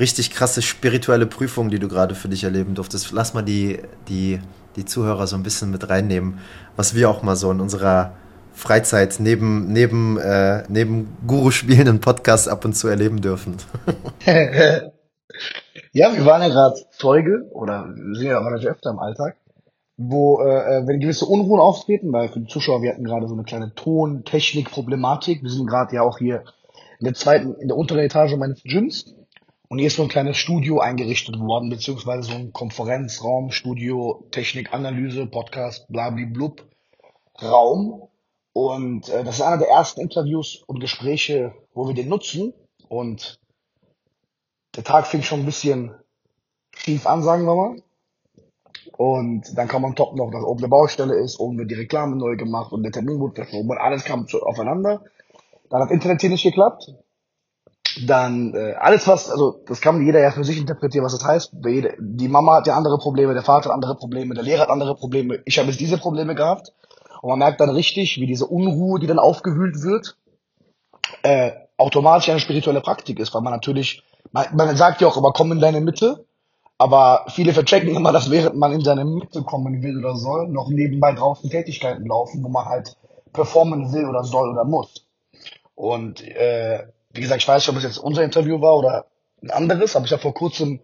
richtig krasse spirituelle Prüfung, die du gerade für dich erleben durftest. Lass mal die, die, die Zuhörer so ein bisschen mit reinnehmen, was wir auch mal so in unserer Freizeit neben, neben, äh, neben Guru-Spielen und Podcasts ab und zu erleben dürfen. ja, wir waren ja gerade Zeuge, oder wir sind ja relativ öfter im Alltag, wo, äh, wenn gewisse Unruhen auftreten, weil für die Zuschauer, wir hatten gerade so eine kleine Ton-Technik-Problematik. Wir sind gerade ja auch hier in der zweiten, in der unteren Etage meines Gyms. Und hier ist so ein kleines Studio eingerichtet worden, beziehungsweise so ein Konferenzraum, Studio, Technik, Analyse, Podcast, blablablub, Raum. Und äh, das ist einer der ersten Interviews und Gespräche, wo wir den nutzen. Und der Tag fing schon ein bisschen schief an, sagen wir mal. Und dann kam man top noch, dass oben eine Baustelle ist, oben wird die Reklame neu gemacht und der Termin wurde verschoben und alles kam zu, aufeinander. Dann hat Internet hier nicht geklappt. Dann äh, alles was, also das kann jeder ja für sich interpretieren, was das heißt. Die Mama hat ja andere Probleme, der Vater hat andere Probleme, der Lehrer hat andere Probleme. Ich habe jetzt diese Probleme gehabt. Und man merkt dann richtig, wie diese Unruhe, die dann aufgewühlt wird, äh, automatisch eine spirituelle Praktik ist, weil man natürlich, man, man sagt ja auch immer, komm in deine Mitte, aber viele verchecken immer, dass während man in seine Mitte kommen will oder soll, noch nebenbei draußen Tätigkeiten laufen, wo man halt performen will oder soll oder muss. Und äh, wie gesagt, ich weiß nicht, ob es jetzt unser Interview war oder ein anderes, aber ich habe vor kurzem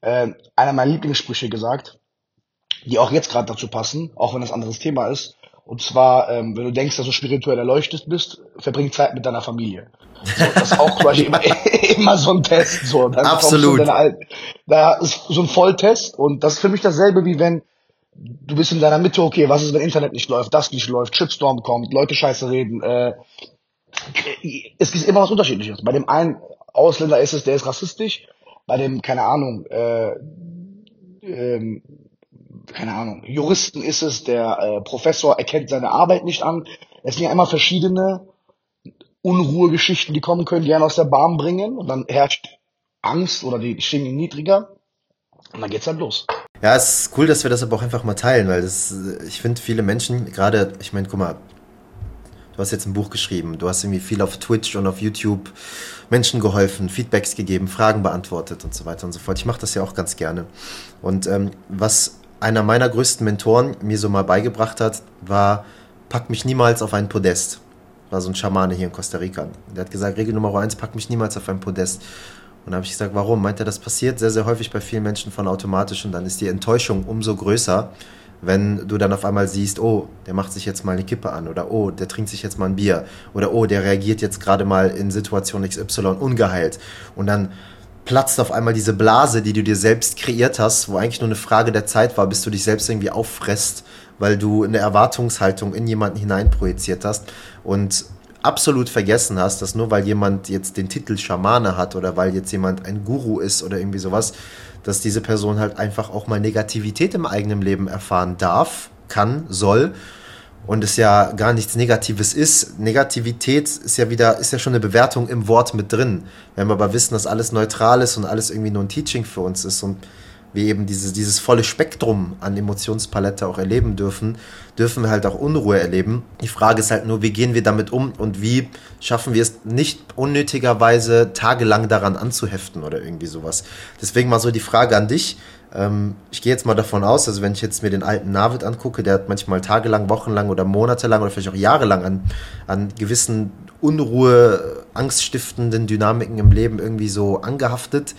äh, einer meiner Lieblingssprüche gesagt, die auch jetzt gerade dazu passen, auch wenn das ein anderes Thema ist. Und zwar, ähm, wenn du denkst, dass du spirituell erleuchtet bist, verbring Zeit mit deiner Familie. So, das ist auch quasi immer, immer so ein Test. So. Dann Absolut. Alten, da ist so ein Volltest und das ist für mich dasselbe, wie wenn du bist in deiner Mitte, okay, was ist, wenn Internet nicht läuft, das nicht läuft, Shitstorm kommt, Leute scheiße reden. Äh, es gibt immer was Unterschiedliches. Bei dem einen Ausländer ist es, der ist rassistisch, bei dem, keine Ahnung, äh, ähm, keine Ahnung, Juristen ist es, der äh, Professor erkennt seine Arbeit nicht an. Es sind ja immer verschiedene Unruhegeschichten, die kommen können, die einen aus der Bahn bringen und dann herrscht Angst oder die Stimmung niedriger und dann geht's halt los. Ja, es ist cool, dass wir das aber auch einfach mal teilen, weil das, ich finde, viele Menschen, gerade, ich meine, guck mal, du hast jetzt ein Buch geschrieben, du hast irgendwie viel auf Twitch und auf YouTube Menschen geholfen, Feedbacks gegeben, Fragen beantwortet und so weiter und so fort. Ich mache das ja auch ganz gerne. Und ähm, was einer meiner größten Mentoren mir so mal beigebracht hat, war, pack mich niemals auf ein Podest. War so ein Schamane hier in Costa Rica. Der hat gesagt, Regel Nummer eins, pack mich niemals auf ein Podest. Und da habe ich gesagt, warum? Meint er, das passiert sehr, sehr häufig bei vielen Menschen von automatisch und dann ist die Enttäuschung umso größer, wenn du dann auf einmal siehst, oh, der macht sich jetzt mal eine Kippe an oder oh, der trinkt sich jetzt mal ein Bier oder oh, der reagiert jetzt gerade mal in Situation XY ungeheilt. Und dann platzt auf einmal diese Blase, die du dir selbst kreiert hast, wo eigentlich nur eine Frage der Zeit war, bis du dich selbst irgendwie auffresst, weil du eine Erwartungshaltung in jemanden hineinprojiziert hast und absolut vergessen hast, dass nur weil jemand jetzt den Titel Schamane hat oder weil jetzt jemand ein Guru ist oder irgendwie sowas, dass diese Person halt einfach auch mal Negativität im eigenen Leben erfahren darf, kann, soll und es ja gar nichts Negatives ist. Negativität ist ja wieder, ist ja schon eine Bewertung im Wort mit drin. Wenn wir aber wissen, dass alles neutral ist und alles irgendwie nur ein Teaching für uns ist und wir eben dieses, dieses volle Spektrum an Emotionspalette auch erleben dürfen, dürfen wir halt auch Unruhe erleben. Die Frage ist halt nur, wie gehen wir damit um und wie schaffen wir es nicht unnötigerweise tagelang daran anzuheften oder irgendwie sowas. Deswegen mal so die Frage an dich. Ähm, ich gehe jetzt mal davon aus, also wenn ich jetzt mir den alten Navid angucke, der hat manchmal tagelang, wochenlang oder monatelang oder vielleicht auch jahrelang an, an gewissen Unruhe, angststiftenden Dynamiken im Leben irgendwie so angehaftet.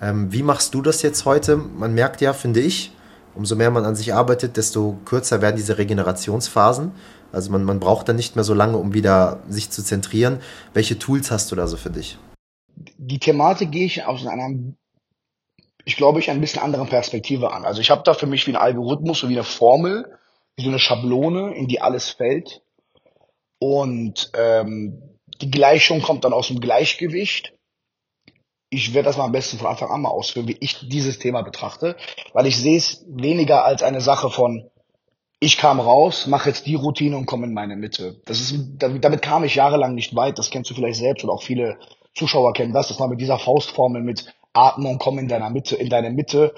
Ähm, wie machst du das jetzt heute? Man merkt ja, finde ich, umso mehr man an sich arbeitet, desto kürzer werden diese Regenerationsphasen. Also man, man braucht dann nicht mehr so lange, um wieder sich zu zentrieren. Welche Tools hast du da so für dich? Die Thematik gehe ich aus einem ich glaube, ich ein bisschen andere Perspektive an. Also ich habe da für mich wie ein Algorithmus, so wie eine Formel, wie so eine Schablone, in die alles fällt. Und ähm, die Gleichung kommt dann aus dem Gleichgewicht. Ich werde das mal am besten von Anfang an mal ausführen, wie ich dieses Thema betrachte, weil ich sehe es weniger als eine Sache von, ich kam raus, mache jetzt die Routine und komme in meine Mitte. Das ist, damit, kam ich jahrelang nicht weit. Das kennst du vielleicht selbst und auch viele Zuschauer kennen das, dass man mit dieser Faustformel mit Atmung, komm in deiner Mitte, in deine Mitte.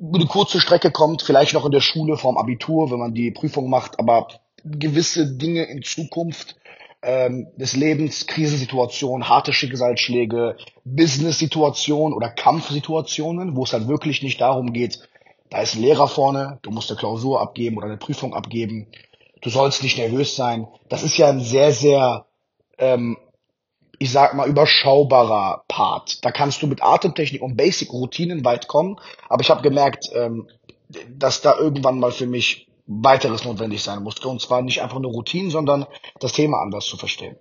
Eine kurze Strecke kommt, vielleicht noch in der Schule vorm Abitur, wenn man die Prüfung macht, aber gewisse Dinge in Zukunft ähm, des Lebens, Krisensituationen, harte Schicksalsschläge, Business-Situationen oder Kampfsituationen, wo es halt wirklich nicht darum geht, da ist ein Lehrer vorne, du musst eine Klausur abgeben oder eine Prüfung abgeben, du sollst nicht nervös sein. Das ist ja ein sehr, sehr, ähm, ich sag mal, überschaubarer Part. Da kannst du mit Atemtechnik und Basic-Routinen weit kommen, aber ich habe gemerkt, ähm, dass da irgendwann mal für mich weiteres notwendig sein musste. Und zwar nicht einfach nur Routinen, sondern das Thema anders zu verstehen.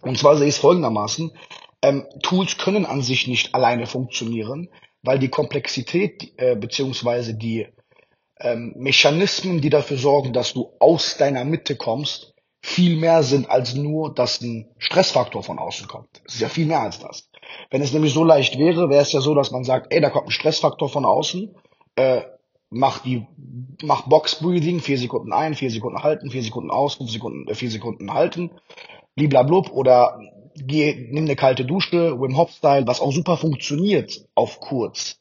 Und zwar sehe ich es folgendermaßen. Ähm, Tools können an sich nicht alleine funktionieren, weil die Komplexität äh, beziehungsweise die ähm, Mechanismen, die dafür sorgen, dass du aus deiner Mitte kommst, viel mehr sind als nur, dass ein Stressfaktor von außen kommt. Es ist ja viel mehr als das. Wenn es nämlich so leicht wäre, wäre es ja so, dass man sagt, ey, da kommt ein Stressfaktor von außen, äh, mach die, mach Box Breathing, vier Sekunden ein, vier Sekunden halten, vier Sekunden aus, fünf Sekunden, äh, vier Sekunden halten, bliblablub, oder geh, nimm eine kalte Dusche, Wim Hof Style, was auch super funktioniert auf kurz.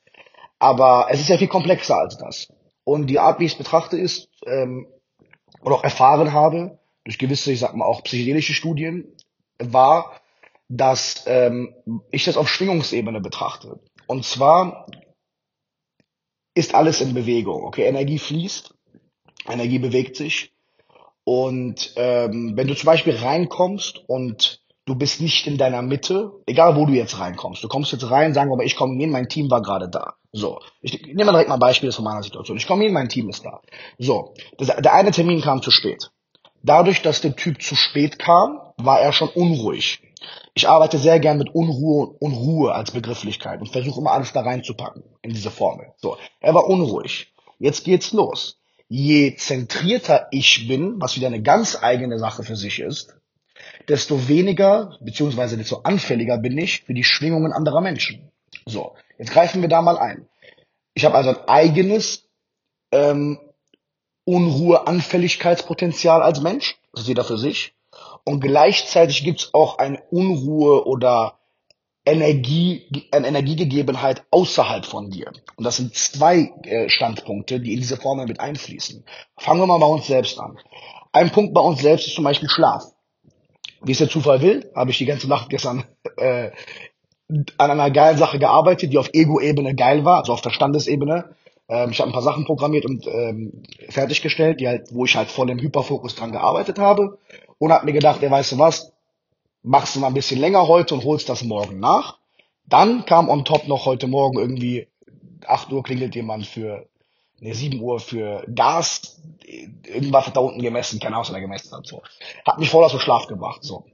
Aber es ist ja viel komplexer als das. Und die Art, wie ich es betrachte, ist, ähm, oder auch erfahren habe, durch gewisse, ich sag mal auch psychedelische Studien, war, dass ähm, ich das auf Schwingungsebene betrachte. Und zwar ist alles in Bewegung. Okay, Energie fließt, Energie bewegt sich. Und ähm, wenn du zum Beispiel reinkommst und du bist nicht in deiner Mitte, egal wo du jetzt reinkommst, du kommst jetzt rein, sagen wir mal, ich komme hin, mein Team war gerade da. So, ich, nehme mal direkt mal Beispiele von meiner Situation. Ich komme hin, mein Team ist da. So, das, der eine Termin kam zu spät. Dadurch, dass der Typ zu spät kam, war er schon unruhig. Ich arbeite sehr gern mit Unruhe und Ruhe als Begrifflichkeit und versuche immer alles da reinzupacken in diese Formel. So, er war unruhig. Jetzt geht's los. Je zentrierter ich bin, was wieder eine ganz eigene Sache für sich ist, desto weniger beziehungsweise desto anfälliger bin ich für die Schwingungen anderer Menschen. So, jetzt greifen wir da mal ein. Ich habe also ein eigenes ähm, Unruhe-Anfälligkeitspotenzial als Mensch. Das ist jeder für sich. Und gleichzeitig gibt es auch eine Unruhe oder Energie, eine Energiegegebenheit außerhalb von dir. Und das sind zwei äh, Standpunkte, die in diese Formel mit einfließen. Fangen wir mal bei uns selbst an. Ein Punkt bei uns selbst ist zum Beispiel Schlaf. Wie es der Zufall will, habe ich die ganze Nacht gestern äh, an einer geilen Sache gearbeitet, die auf Ego-Ebene geil war, also auf Verstandesebene. Ähm, ich habe ein paar Sachen programmiert und ähm, fertiggestellt, die halt, wo ich halt voll im Hyperfokus dran gearbeitet habe und habe mir gedacht, ey, weißt du was, machst du mal ein bisschen länger heute und holst das morgen nach. Dann kam on top noch heute Morgen irgendwie 8 Uhr klingelt jemand für, ne, 7 Uhr für Gas, irgendwas hat da unten gemessen, keine Ahnung, was er gemessen hat, so. Hat mich voll aus dem Schlaf gebracht, so.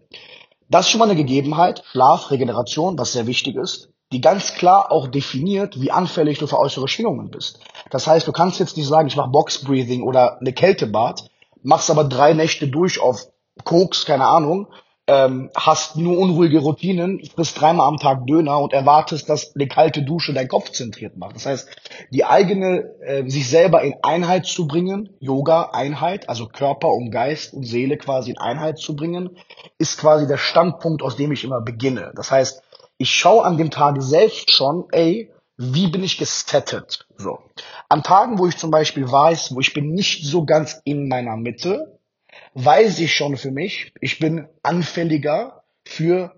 Das ist schon mal eine Gegebenheit, Schlaf, Regeneration, was sehr wichtig ist die ganz klar auch definiert, wie anfällig du für äußere Schwingungen bist. Das heißt, du kannst jetzt nicht sagen, ich mache Box Breathing oder eine Kältebad, machst aber drei Nächte durch auf Koks, keine Ahnung, ähm, hast nur unruhige Routinen, frisst dreimal am Tag Döner und erwartest, dass eine kalte Dusche dein Kopf zentriert macht. Das heißt, die eigene, äh, sich selber in Einheit zu bringen, Yoga, Einheit, also Körper und Geist und Seele quasi in Einheit zu bringen, ist quasi der Standpunkt, aus dem ich immer beginne. Das heißt, ich schaue an dem Tag selbst schon, ey, wie bin ich gesettet? So. An Tagen, wo ich zum Beispiel weiß, wo ich bin nicht so ganz in meiner Mitte, weiß ich schon für mich, ich bin anfälliger für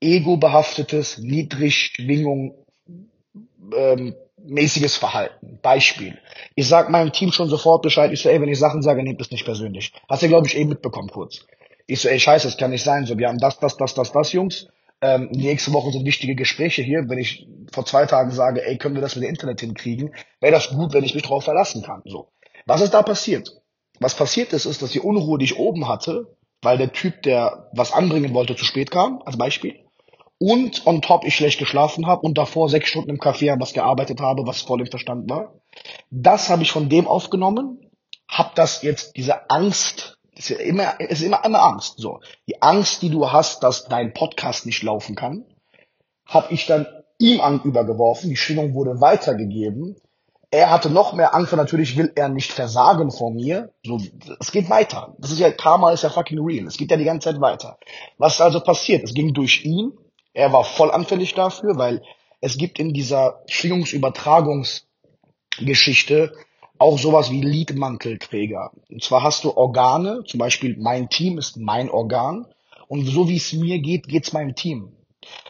ego-behaftetes, Niedrigschwingung, ähm, mäßiges Verhalten. Beispiel. Ich sag meinem Team schon sofort Bescheid. Ich so, ey, wenn ich Sachen sage, nehmt es nicht persönlich. Hast du, glaube ich, eben mitbekommen kurz. Ich so, ey, scheiße, das kann nicht sein. So, wir haben das, das, das, das, das, Jungs. Ähm, nächste Woche sind wichtige Gespräche hier. Wenn ich vor zwei Tagen sage, ey, können wir das mit dem Internet hinkriegen, wäre das gut, wenn ich mich darauf verlassen kann. So. Was ist da passiert? Was passiert ist, ist, dass die Unruhe, die ich oben hatte, weil der Typ, der was anbringen wollte, zu spät kam, als Beispiel. Und on top ich schlecht geschlafen habe und davor sechs Stunden im Café an was gearbeitet habe, was voll im Verstand war. Das habe ich von dem aufgenommen, habe das jetzt, diese Angst ist ja immer, ist immer eine Angst. So. Die Angst, die du hast, dass dein Podcast nicht laufen kann, habe ich dann ihm an übergeworfen. Die Schwingung wurde weitergegeben. Er hatte noch mehr Angst, und natürlich will er nicht versagen vor mir. So, es geht weiter. Das ist ja, Karma ist ja fucking real. Es geht ja die ganze Zeit weiter. Was also passiert? Es ging durch ihn. Er war voll anfällig dafür, weil es gibt in dieser Schwingungsübertragungsgeschichte auch sowas wie Liedmantelträger. Und zwar hast du Organe, zum Beispiel mein Team ist mein Organ, Und so wie es mir geht, geht's meinem Team.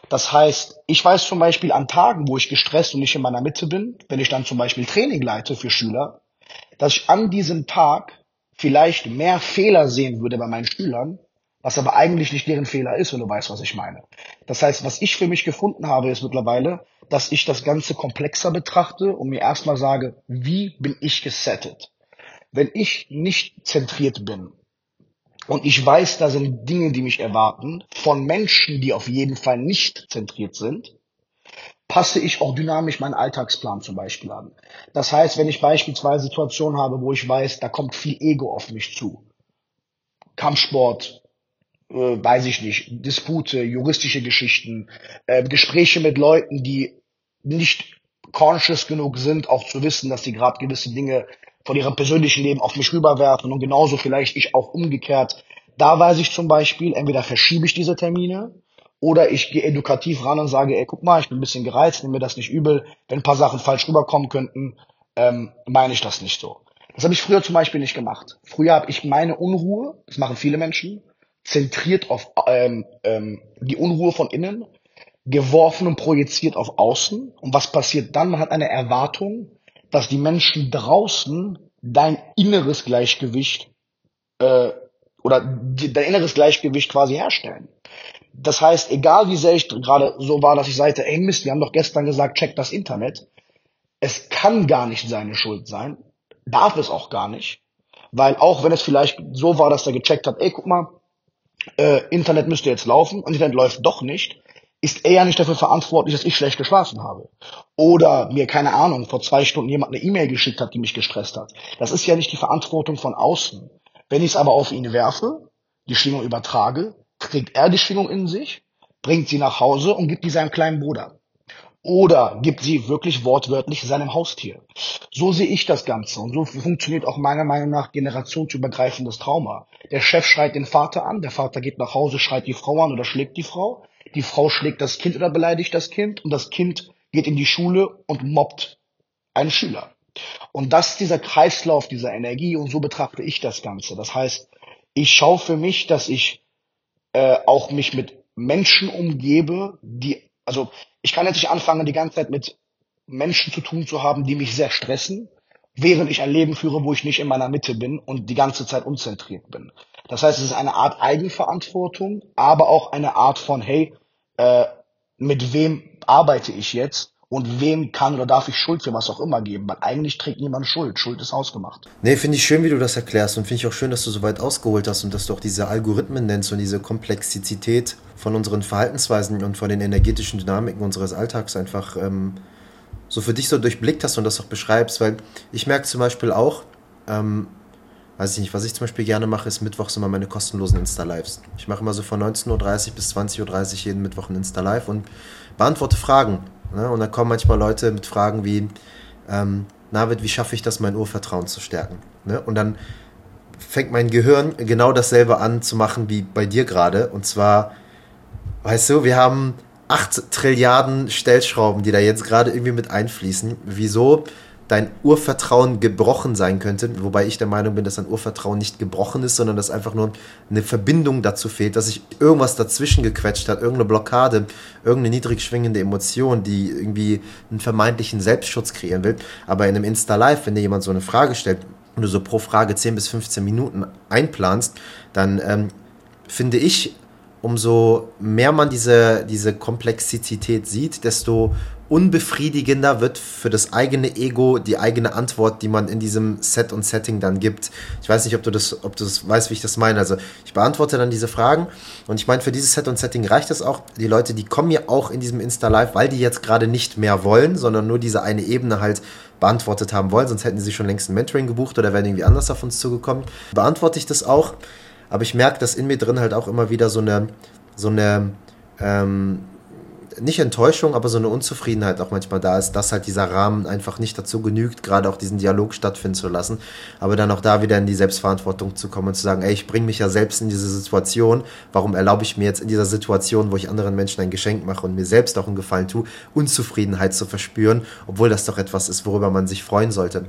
Das heißt, ich weiß zum Beispiel an Tagen, wo ich gestresst und nicht in meiner Mitte bin, wenn ich dann zum Beispiel Training leite für Schüler, dass ich an diesem Tag vielleicht mehr Fehler sehen würde bei meinen Schülern, was aber eigentlich nicht deren Fehler ist, wenn du weißt, was ich meine. Das heißt, was ich für mich gefunden habe, ist mittlerweile, dass ich das Ganze komplexer betrachte und mir erstmal sage, wie bin ich gesettet? Wenn ich nicht zentriert bin und ich weiß, da sind Dinge, die mich erwarten, von Menschen, die auf jeden Fall nicht zentriert sind, passe ich auch dynamisch meinen Alltagsplan zum Beispiel an. Das heißt, wenn ich beispielsweise Situationen habe, wo ich weiß, da kommt viel Ego auf mich zu, Kampfsport, äh, weiß ich nicht, Dispute, juristische Geschichten, äh, Gespräche mit Leuten, die nicht conscious genug sind, auch zu wissen, dass sie gerade gewisse Dinge von ihrem persönlichen Leben auf mich rüberwerfen und genauso vielleicht ich auch umgekehrt. Da weiß ich zum Beispiel, entweder verschiebe ich diese Termine oder ich gehe edukativ ran und sage, ey, guck mal, ich bin ein bisschen gereizt, nimm mir das nicht übel. Wenn ein paar Sachen falsch rüberkommen könnten, ähm, meine ich das nicht so. Das habe ich früher zum Beispiel nicht gemacht. Früher habe ich meine Unruhe, das machen viele Menschen, zentriert auf ähm, ähm, die Unruhe von innen, geworfen und projiziert auf außen. Und was passiert dann? Man hat eine Erwartung, dass die Menschen draußen dein inneres Gleichgewicht äh, oder die, dein inneres Gleichgewicht quasi herstellen. Das heißt, egal wie sehr ich gerade so war, dass ich sagte, ey Mist, wir haben doch gestern gesagt, check das Internet. Es kann gar nicht seine Schuld sein, darf es auch gar nicht, weil auch wenn es vielleicht so war, dass er gecheckt hat, ey, guck mal, äh, Internet müsste jetzt laufen und Internet läuft doch nicht, ist er ja nicht dafür verantwortlich, dass ich schlecht geschlafen habe. Oder mir, keine Ahnung, vor zwei Stunden jemand eine E-Mail geschickt hat, die mich gestresst hat. Das ist ja nicht die Verantwortung von außen. Wenn ich es aber auf ihn werfe, die Schwingung übertrage, trägt er die Schwingung in sich, bringt sie nach Hause und gibt die seinem kleinen Bruder. Oder gibt sie wirklich wortwörtlich seinem Haustier. So sehe ich das Ganze. Und so funktioniert auch meiner Meinung nach generationsübergreifendes Trauma. Der Chef schreit den Vater an, der Vater geht nach Hause, schreit die Frau an oder schlägt die Frau. Die Frau schlägt das Kind oder beleidigt das Kind und das Kind geht in die Schule und mobbt einen Schüler. Und das ist dieser Kreislauf dieser Energie und so betrachte ich das Ganze. Das heißt, ich schaue für mich, dass ich äh, auch mich mit Menschen umgebe, die also ich kann jetzt nicht anfangen, die ganze Zeit mit Menschen zu tun zu haben, die mich sehr stressen, während ich ein Leben führe, wo ich nicht in meiner Mitte bin und die ganze Zeit unzentriert bin. Das heißt, es ist eine Art Eigenverantwortung, aber auch eine Art von, hey, äh, mit wem arbeite ich jetzt und wem kann oder darf ich Schuld für was auch immer geben, weil eigentlich trägt niemand Schuld. Schuld ist ausgemacht. Nee, finde ich schön, wie du das erklärst und finde ich auch schön, dass du so weit ausgeholt hast und dass du auch diese Algorithmen nennst und diese Komplexität von unseren Verhaltensweisen und von den energetischen Dynamiken unseres Alltags einfach ähm, so für dich so durchblickt hast und das auch beschreibst, weil ich merke zum Beispiel auch, ähm, weiß ich nicht, was ich zum Beispiel gerne mache, ist mittwochs immer meine kostenlosen Insta-Lives. Ich mache immer so von 19.30 Uhr bis 20.30 Uhr jeden Mittwoch ein Insta-Live und beantworte Fragen Ne? Und dann kommen manchmal Leute mit Fragen wie, ähm, Navid, wie schaffe ich das, mein Urvertrauen zu stärken? Ne? Und dann fängt mein Gehirn genau dasselbe an zu machen wie bei dir gerade. Und zwar, weißt du, wir haben 8 Trilliarden Stellschrauben, die da jetzt gerade irgendwie mit einfließen. Wieso dein Urvertrauen gebrochen sein könnte, wobei ich der Meinung bin, dass dein Urvertrauen nicht gebrochen ist, sondern dass einfach nur eine Verbindung dazu fehlt, dass sich irgendwas dazwischen gequetscht hat, irgendeine Blockade, irgendeine niedrig schwingende Emotion, die irgendwie einen vermeintlichen Selbstschutz kreieren will. Aber in einem Insta-Live, wenn dir jemand so eine Frage stellt und du so pro Frage 10 bis 15 Minuten einplanst, dann ähm, finde ich, umso mehr man diese, diese Komplexität sieht, desto unbefriedigender wird für das eigene Ego die eigene Antwort, die man in diesem Set und Setting dann gibt. Ich weiß nicht, ob du das, ob du das weißt, wie ich das meine. Also ich beantworte dann diese Fragen und ich meine, für dieses Set und Setting reicht es auch. Die Leute, die kommen ja auch in diesem Insta-Live, weil die jetzt gerade nicht mehr wollen, sondern nur diese eine Ebene halt beantwortet haben wollen, sonst hätten sie schon längst ein Mentoring gebucht oder wären irgendwie anders auf uns zugekommen. Beantworte ich das auch, aber ich merke, dass in mir drin halt auch immer wieder so eine, so eine, ähm, nicht Enttäuschung, aber so eine Unzufriedenheit auch manchmal da ist, dass halt dieser Rahmen einfach nicht dazu genügt, gerade auch diesen Dialog stattfinden zu lassen, aber dann auch da wieder in die Selbstverantwortung zu kommen und zu sagen, ey, ich bringe mich ja selbst in diese Situation, warum erlaube ich mir jetzt in dieser Situation, wo ich anderen Menschen ein Geschenk mache und mir selbst auch einen Gefallen tue, Unzufriedenheit zu verspüren, obwohl das doch etwas ist, worüber man sich freuen sollte.